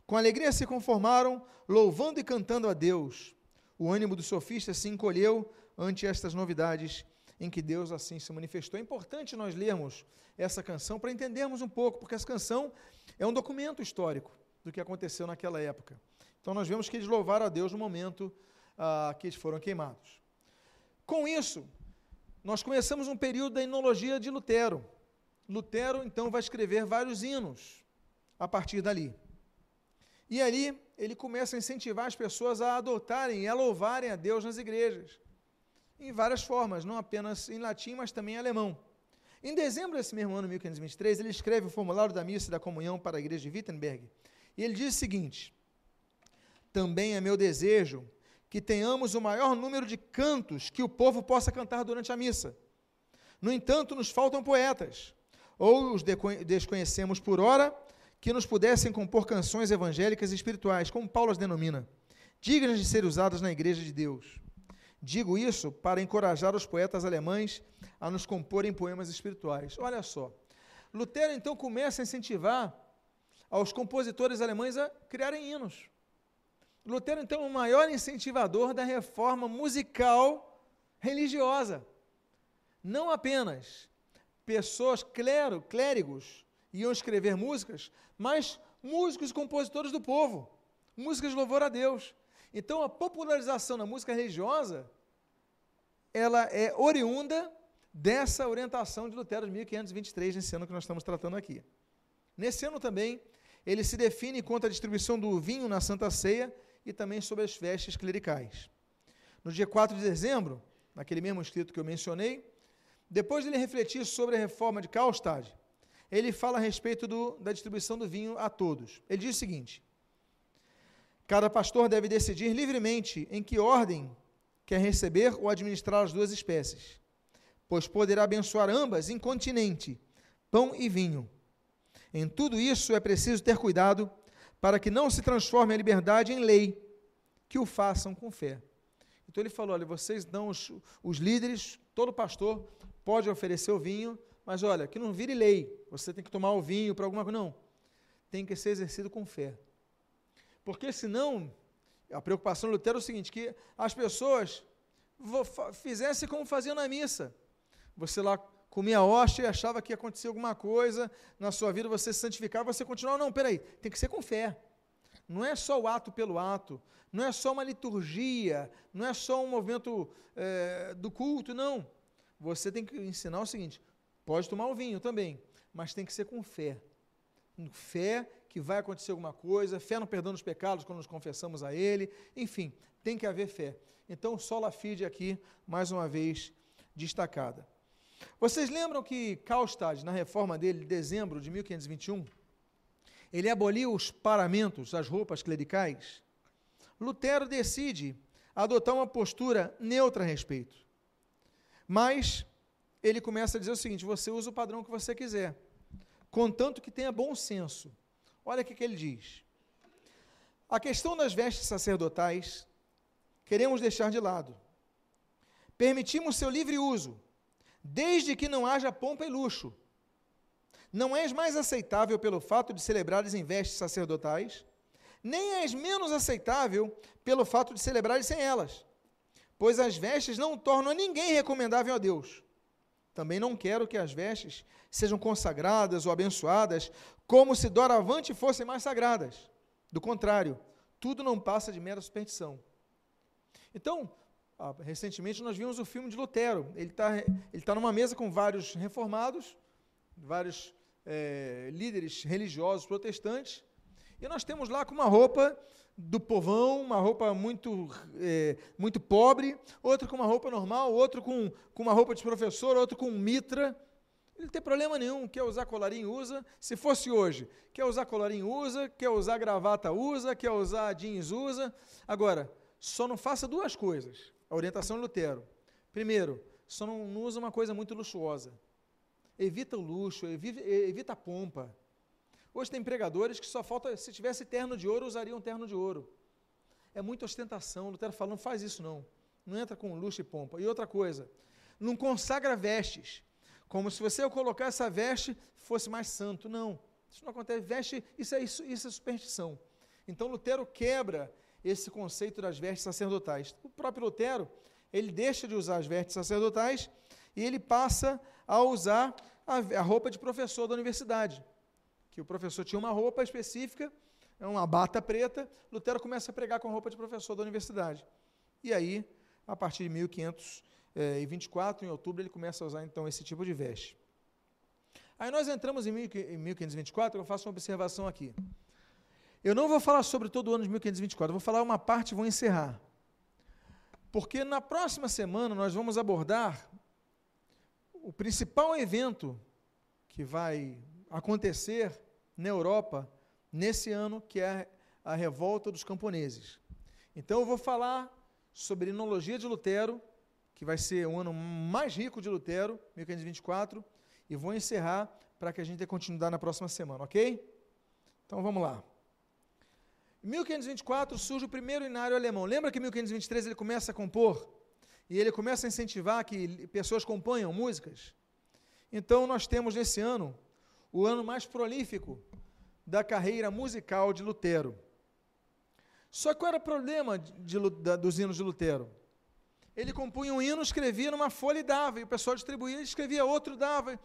Com alegria se conformaram, louvando e cantando a Deus. O ânimo dos sofistas se encolheu ante estas novidades em que Deus assim se manifestou. É importante nós lermos essa canção para entendermos um pouco, porque essa canção é um documento histórico do que aconteceu naquela época. Então nós vemos que eles louvaram a Deus no momento ah, que eles foram queimados. Com isso, nós começamos um período da inologia de Lutero. Lutero, então, vai escrever vários hinos a partir dali. E ali ele começa a incentivar as pessoas a adotarem e a louvarem a Deus nas igrejas em várias formas, não apenas em latim, mas também em alemão. Em dezembro desse mesmo ano, 1523, ele escreve o formulário da missa e da comunhão para a igreja de Wittenberg, e ele diz o seguinte: Também é meu desejo que tenhamos o maior número de cantos que o povo possa cantar durante a missa. No entanto, nos faltam poetas, ou os desconhecemos por hora, que nos pudessem compor canções evangélicas e espirituais, como Paulo as denomina, dignas de ser usadas na igreja de Deus. Digo isso para encorajar os poetas alemães a nos comporem poemas espirituais. Olha só. Lutero então começa a incentivar aos compositores alemães a criarem hinos. Lutero então é o maior incentivador da reforma musical religiosa. Não apenas pessoas clero, clérigos iam escrever músicas, mas músicos e compositores do povo, músicas de louvor a Deus. Então a popularização da música religiosa ela é oriunda dessa orientação de Lutero de 1523, nesse ano que nós estamos tratando aqui. Nesse ano também, ele se define contra a distribuição do vinho na Santa Ceia e também sobre as festas clericais. No dia 4 de dezembro, naquele mesmo escrito que eu mencionei, depois de ele refletir sobre a reforma de Karlstad, ele fala a respeito do, da distribuição do vinho a todos. Ele diz o seguinte: Cada pastor deve decidir livremente em que ordem quer receber ou administrar as duas espécies, pois poderá abençoar ambas incontinente, pão e vinho. Em tudo isso é preciso ter cuidado para que não se transforme a liberdade em lei, que o façam com fé. Então ele falou: olha, vocês dão os, os líderes, todo pastor pode oferecer o vinho, mas olha, que não vire lei, você tem que tomar o vinho para alguma coisa. Não, tem que ser exercido com fé. Porque senão a preocupação do Lutero é o seguinte, que as pessoas fizessem como faziam na missa. Você lá comia hóstia e achava que ia acontecer alguma coisa na sua vida, você se santificava, você continuava. Não, peraí, tem que ser com fé. Não é só o ato pelo ato, não é só uma liturgia, não é só um movimento é, do culto, não. você tem que ensinar o seguinte: pode tomar o vinho também, mas tem que ser com fé. Fé que vai acontecer alguma coisa, fé no perdão dos pecados quando nos confessamos a Ele, enfim, tem que haver fé. Então, sola fide aqui, mais uma vez, destacada. Vocês lembram que Karlstadt, na reforma dele, de dezembro de 1521, ele aboliu os paramentos, as roupas clericais? Lutero decide adotar uma postura neutra a respeito. Mas ele começa a dizer o seguinte: você usa o padrão que você quiser, contanto que tenha bom senso. Olha o que, que ele diz. A questão das vestes sacerdotais queremos deixar de lado. Permitimos seu livre uso, desde que não haja pompa e luxo. Não és mais aceitável pelo fato de celebrares em vestes sacerdotais, nem és menos aceitável pelo fato de celebrares sem elas, pois as vestes não tornam a ninguém recomendável a Deus. Também não quero que as vestes sejam consagradas ou abençoadas como se doravante fossem mais sagradas. Do contrário, tudo não passa de mera superstição. Então, recentemente nós vimos o filme de Lutero. Ele está ele tá numa mesa com vários reformados, vários é, líderes religiosos protestantes, e nós temos lá com uma roupa do povão, uma roupa muito, é, muito pobre, outro com uma roupa normal, outro com, com uma roupa de professor, outro com mitra. Ele não tem problema nenhum, quer usar colarinho, usa. Se fosse hoje, quer usar colarinho, usa, quer usar gravata, usa, quer usar jeans, usa. Agora, só não faça duas coisas a orientação de Lutero. Primeiro, só não, não usa uma coisa muito luxuosa. Evita o luxo, evita, evita a pompa. Hoje tem pregadores que só falta, se tivesse terno de ouro, usariam terno de ouro. É muita ostentação. Lutero fala, não faz isso não. Não entra com luxo e pompa. E outra coisa, não consagra vestes. Como se você colocar essa veste fosse mais santo. Não. Isso não acontece. Veste, isso é, isso, isso é superstição. Então Lutero quebra esse conceito das vestes sacerdotais. O próprio Lutero, ele deixa de usar as vestes sacerdotais e ele passa a usar a, a roupa de professor da universidade. Que o professor tinha uma roupa específica, uma bata preta, Lutero começa a pregar com a roupa de professor da universidade. E aí, a partir de 1524, em outubro, ele começa a usar então esse tipo de veste. Aí nós entramos em 1524, eu faço uma observação aqui. Eu não vou falar sobre todo o ano de 1524, vou falar uma parte e vou encerrar. Porque na próxima semana nós vamos abordar o principal evento que vai acontecer na Europa nesse ano, que é a revolta dos camponeses. Então eu vou falar sobre a enologia de Lutero, que vai ser o ano mais rico de Lutero, 1524, e vou encerrar para que a gente tenha continuidade na próxima semana, ok? Então vamos lá. Em 1524 surge o primeiro inário alemão. Lembra que em 1523 ele começa a compor? E ele começa a incentivar que pessoas componham músicas? Então nós temos nesse ano o ano mais prolífico da carreira musical de Lutero. Só que qual era o problema de, de, dos hinos de Lutero? Ele compunha um hino, escrevia numa folha e dava, e o pessoal distribuía, escrevia outro, dava.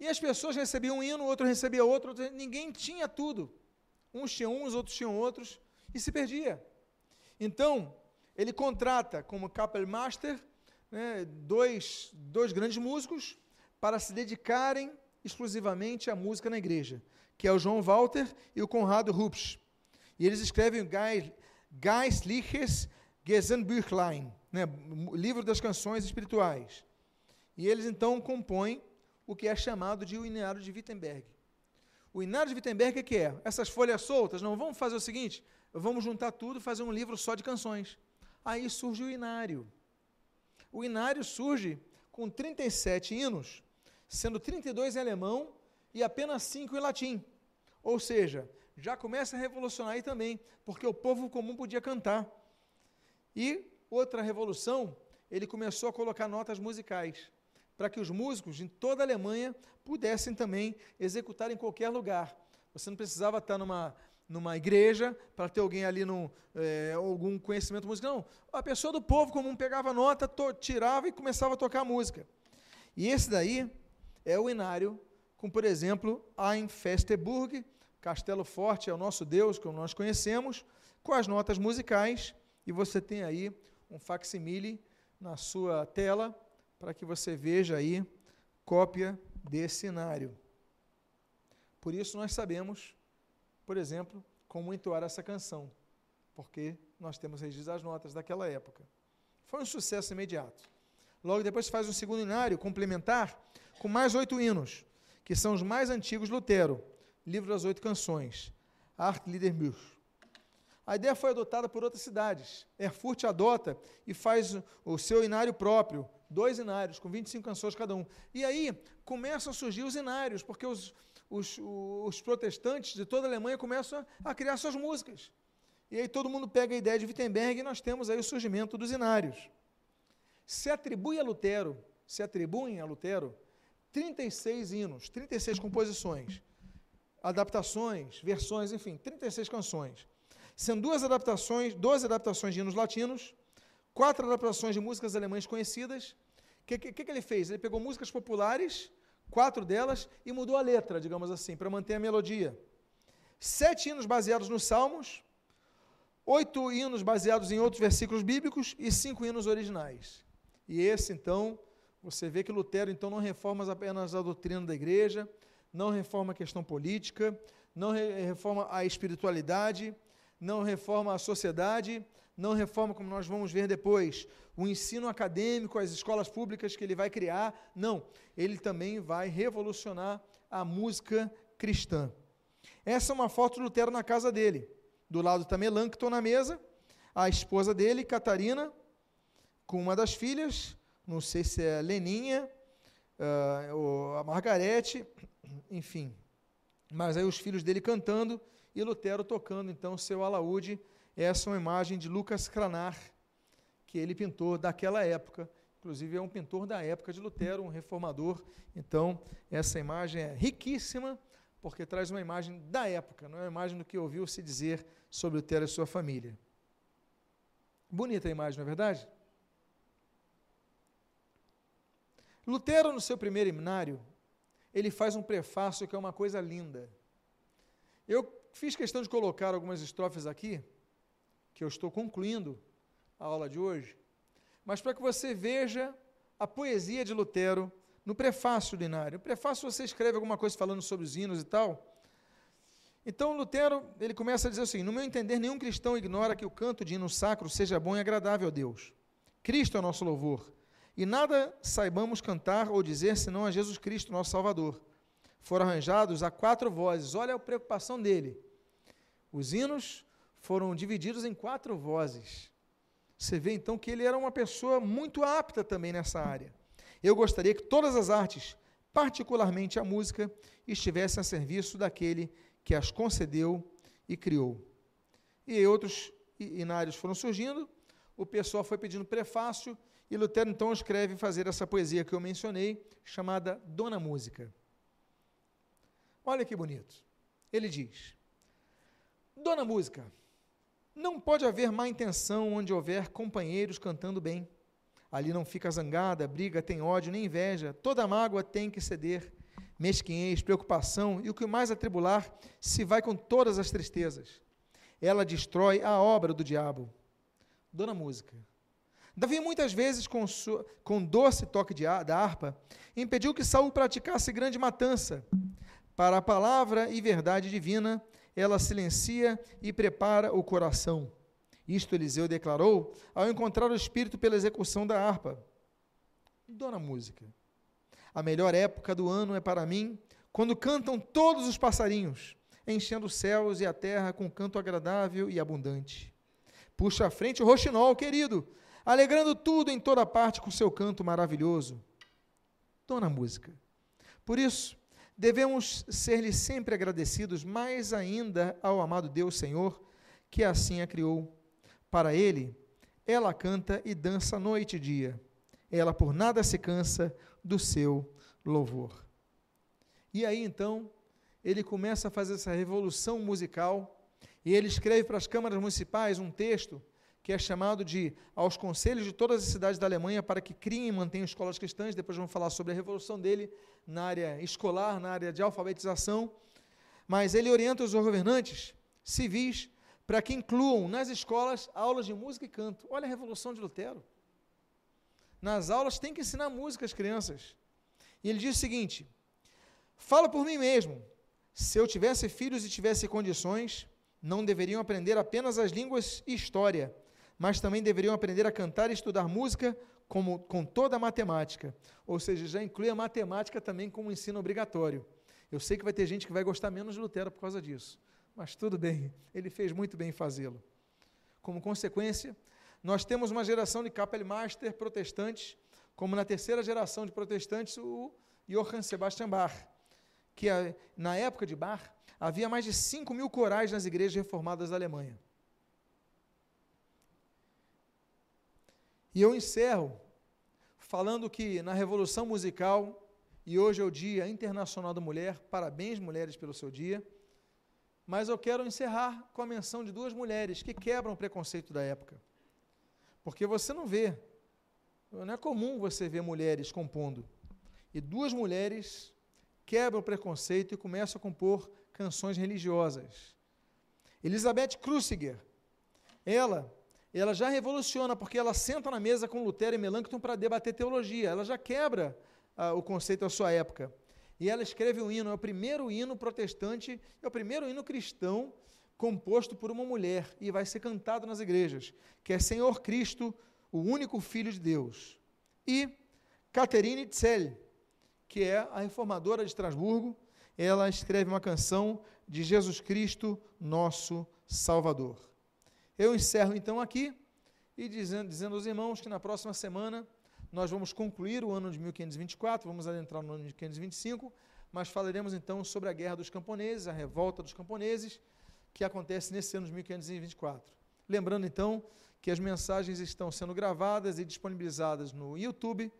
E as pessoas recebiam um hino, outro recebia outro, outro ninguém tinha tudo. Uns tinham uns, outros tinham outros e se perdia. Então, ele contrata como Kapellmaster né, dois, dois grandes músicos para se dedicarem exclusivamente à música na igreja, que é o João Walter e o Conrado Rupsch. E eles escrevem Geistliches Gesangbuchlein, né, livro das canções espirituais. E eles então compõem o que é chamado de o Inário de Wittenberg. O Inário de Wittenberg é que é? Essas folhas soltas, não vamos fazer o seguinte, vamos juntar tudo e fazer um livro só de canções. Aí surge o Inário. O Inário surge com 37 hinos, sendo 32 em alemão e apenas 5 em latim. Ou seja, já começa a revolucionar aí também, porque o povo comum podia cantar. E outra revolução, ele começou a colocar notas musicais, para que os músicos em toda a Alemanha pudessem também executar em qualquer lugar. Você não precisava estar numa numa igreja para ter alguém ali no, é, algum conhecimento musical. Não, a pessoa do povo comum pegava nota, to, tirava e começava a tocar música. E esse daí é o inário com, por exemplo, Ein Festeburg, Castelo Forte é o nosso Deus, que nós conhecemos, com as notas musicais, e você tem aí um facsimile na sua tela para que você veja aí cópia desse cenário. Por isso nós sabemos, por exemplo, como entoar essa canção, porque nós temos registro das notas daquela época. Foi um sucesso imediato. Logo depois faz um segundo inário complementar com mais oito hinos, que são os mais antigos Lutero, Livro das Oito Canções, Art Liederbuch. A ideia foi adotada por outras cidades. Erfurt adota e faz o seu inário próprio, dois inários, com 25 canções cada um. E aí começam a surgir os inários, porque os, os, os protestantes de toda a Alemanha começam a, criar suas músicas. E aí todo mundo pega a ideia de Wittenberg e nós temos aí o surgimento dos inários. Se atribui a Lutero, se atribuem a Lutero 36 hinos, 36 composições, adaptações, versões, enfim, 36 canções sendo duas adaptações, 12 adaptações de hinos latinos, quatro adaptações de músicas alemãs conhecidas. O que, que, que, ele fez? Ele pegou músicas populares, quatro delas, e mudou a letra, digamos assim, para manter a melodia. Sete hinos baseados nos Salmos, oito hinos baseados em outros versículos bíblicos e cinco hinos originais. E esse, então, você vê que Lutero, então, não reforma apenas a doutrina da igreja, não reforma a questão política, não reforma a espiritualidade, não reforma a sociedade, não reforma, como nós vamos ver depois, o ensino acadêmico, as escolas públicas que ele vai criar. Não, ele também vai revolucionar a música cristã. Essa é uma foto de Lutero na casa dele. Do lado está Melancton na mesa, a esposa dele, Catarina, com uma das filhas, não sei se é Leninha, uh, ou a Margarete, enfim. Mas aí os filhos dele cantando e Lutero tocando então seu alaúde. Essa é uma imagem de Lucas Cranar, que ele pintou daquela época. Inclusive é um pintor da época de Lutero, um reformador. Então, essa imagem é riquíssima, porque traz uma imagem da época, não é uma imagem do que ouviu-se dizer sobre Lutero e sua família. Bonita a imagem, não é verdade? Lutero, no seu primeiro himnário, ele faz um prefácio que é uma coisa linda. Eu Fiz questão de colocar algumas estrofes aqui, que eu estou concluindo a aula de hoje, mas para que você veja a poesia de Lutero no prefácio do Inário. No prefácio você escreve alguma coisa falando sobre os hinos e tal. Então Lutero, ele começa a dizer assim: "No meu entender, nenhum cristão ignora que o canto de hino sacro seja bom e agradável a Deus. Cristo é o nosso louvor, e nada saibamos cantar ou dizer senão a Jesus Cristo, nosso Salvador. Foram arranjados a quatro vozes. Olha a preocupação dele. Os hinos foram divididos em quatro vozes. Você vê então que ele era uma pessoa muito apta também nessa área. Eu gostaria que todas as artes, particularmente a música, estivessem a serviço daquele que as concedeu e criou. E outros inários foram surgindo, o pessoal foi pedindo prefácio, e Lutero então escreve fazer essa poesia que eu mencionei, chamada Dona Música. Olha que bonito. Ele diz: Dona Música, não pode haver má intenção onde houver companheiros cantando bem. Ali não fica zangada, briga, tem ódio, nem inveja. Toda mágoa tem que ceder. Mesquinhez, preocupação e o que mais atribular se vai com todas as tristezas. Ela destrói a obra do diabo. Dona Música. Davi, muitas vezes, com, com doce toque de, da harpa, impediu que Saul praticasse grande matança. Para a palavra e verdade divina, ela silencia e prepara o coração. Isto Eliseu declarou ao encontrar o Espírito pela execução da harpa. Dona Música, a melhor época do ano é para mim quando cantam todos os passarinhos, enchendo os céus e a terra com canto agradável e abundante. Puxa à frente o roxinol, querido, alegrando tudo em toda parte com seu canto maravilhoso. Dona Música. Por isso, Devemos ser-lhe sempre agradecidos, mais ainda ao amado Deus Senhor, que assim a criou. Para ele, ela canta e dança noite e dia. Ela por nada se cansa do seu louvor. E aí então, ele começa a fazer essa revolução musical e ele escreve para as câmaras municipais um texto que é chamado de aos conselhos de todas as cidades da Alemanha para que criem e mantenham escolas cristãs. Depois vamos falar sobre a revolução dele na área escolar, na área de alfabetização. Mas ele orienta os governantes civis para que incluam nas escolas aulas de música e canto. Olha a revolução de Lutero. nas aulas tem que ensinar música às crianças. E ele diz o seguinte: Fala por mim mesmo. Se eu tivesse filhos e tivesse condições, não deveriam aprender apenas as línguas e história, mas também deveriam aprender a cantar e estudar música como, com toda a matemática. Ou seja, já inclui a matemática também como ensino obrigatório. Eu sei que vai ter gente que vai gostar menos de Lutero por causa disso, mas tudo bem, ele fez muito bem em fazê-lo. Como consequência, nós temos uma geração de Kapellmeister protestantes, como na terceira geração de protestantes, o Johann Sebastian Bach, que na época de Bach havia mais de 5 mil corais nas igrejas reformadas da Alemanha. E eu encerro falando que na Revolução Musical, e hoje é o Dia Internacional da Mulher, parabéns mulheres pelo seu dia, mas eu quero encerrar com a menção de duas mulheres que quebram o preconceito da época. Porque você não vê, não é comum você ver mulheres compondo. E duas mulheres quebram o preconceito e começam a compor canções religiosas. Elizabeth Krusiger, ela, ela já revoluciona porque ela senta na mesa com Lutero e Melanchthon para debater teologia. Ela já quebra ah, o conceito da sua época. E ela escreve um hino, é o primeiro hino protestante, é o primeiro hino cristão composto por uma mulher e vai ser cantado nas igrejas, que é Senhor Cristo, o único Filho de Deus. E Catherine Zell, que é a reformadora de Estrasburgo, ela escreve uma canção de Jesus Cristo, nosso Salvador. Eu encerro então aqui e dizendo, dizendo aos irmãos que na próxima semana nós vamos concluir o ano de 1524, vamos adentrar no ano de 1525, mas falaremos então sobre a guerra dos camponeses, a revolta dos camponeses, que acontece nesse ano de 1524. Lembrando então que as mensagens estão sendo gravadas e disponibilizadas no YouTube,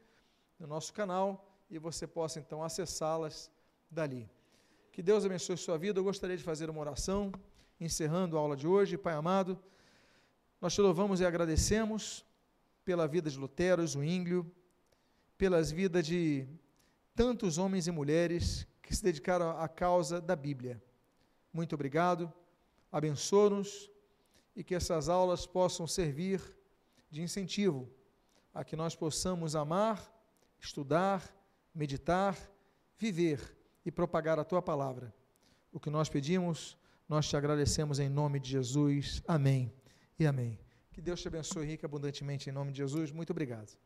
no nosso canal, e você possa então acessá-las dali. Que Deus abençoe sua vida. Eu gostaria de fazer uma oração, encerrando a aula de hoje. Pai amado, nós te louvamos e agradecemos pela vida de Lutero, Zwinglio, pelas vidas de tantos homens e mulheres que se dedicaram à causa da Bíblia. Muito obrigado, abençoa-nos e que essas aulas possam servir de incentivo a que nós possamos amar, estudar, meditar, viver e propagar a tua palavra. O que nós pedimos, nós te agradecemos em nome de Jesus. Amém e amém. Que Deus te abençoe rica abundantemente em nome de Jesus. Muito obrigado.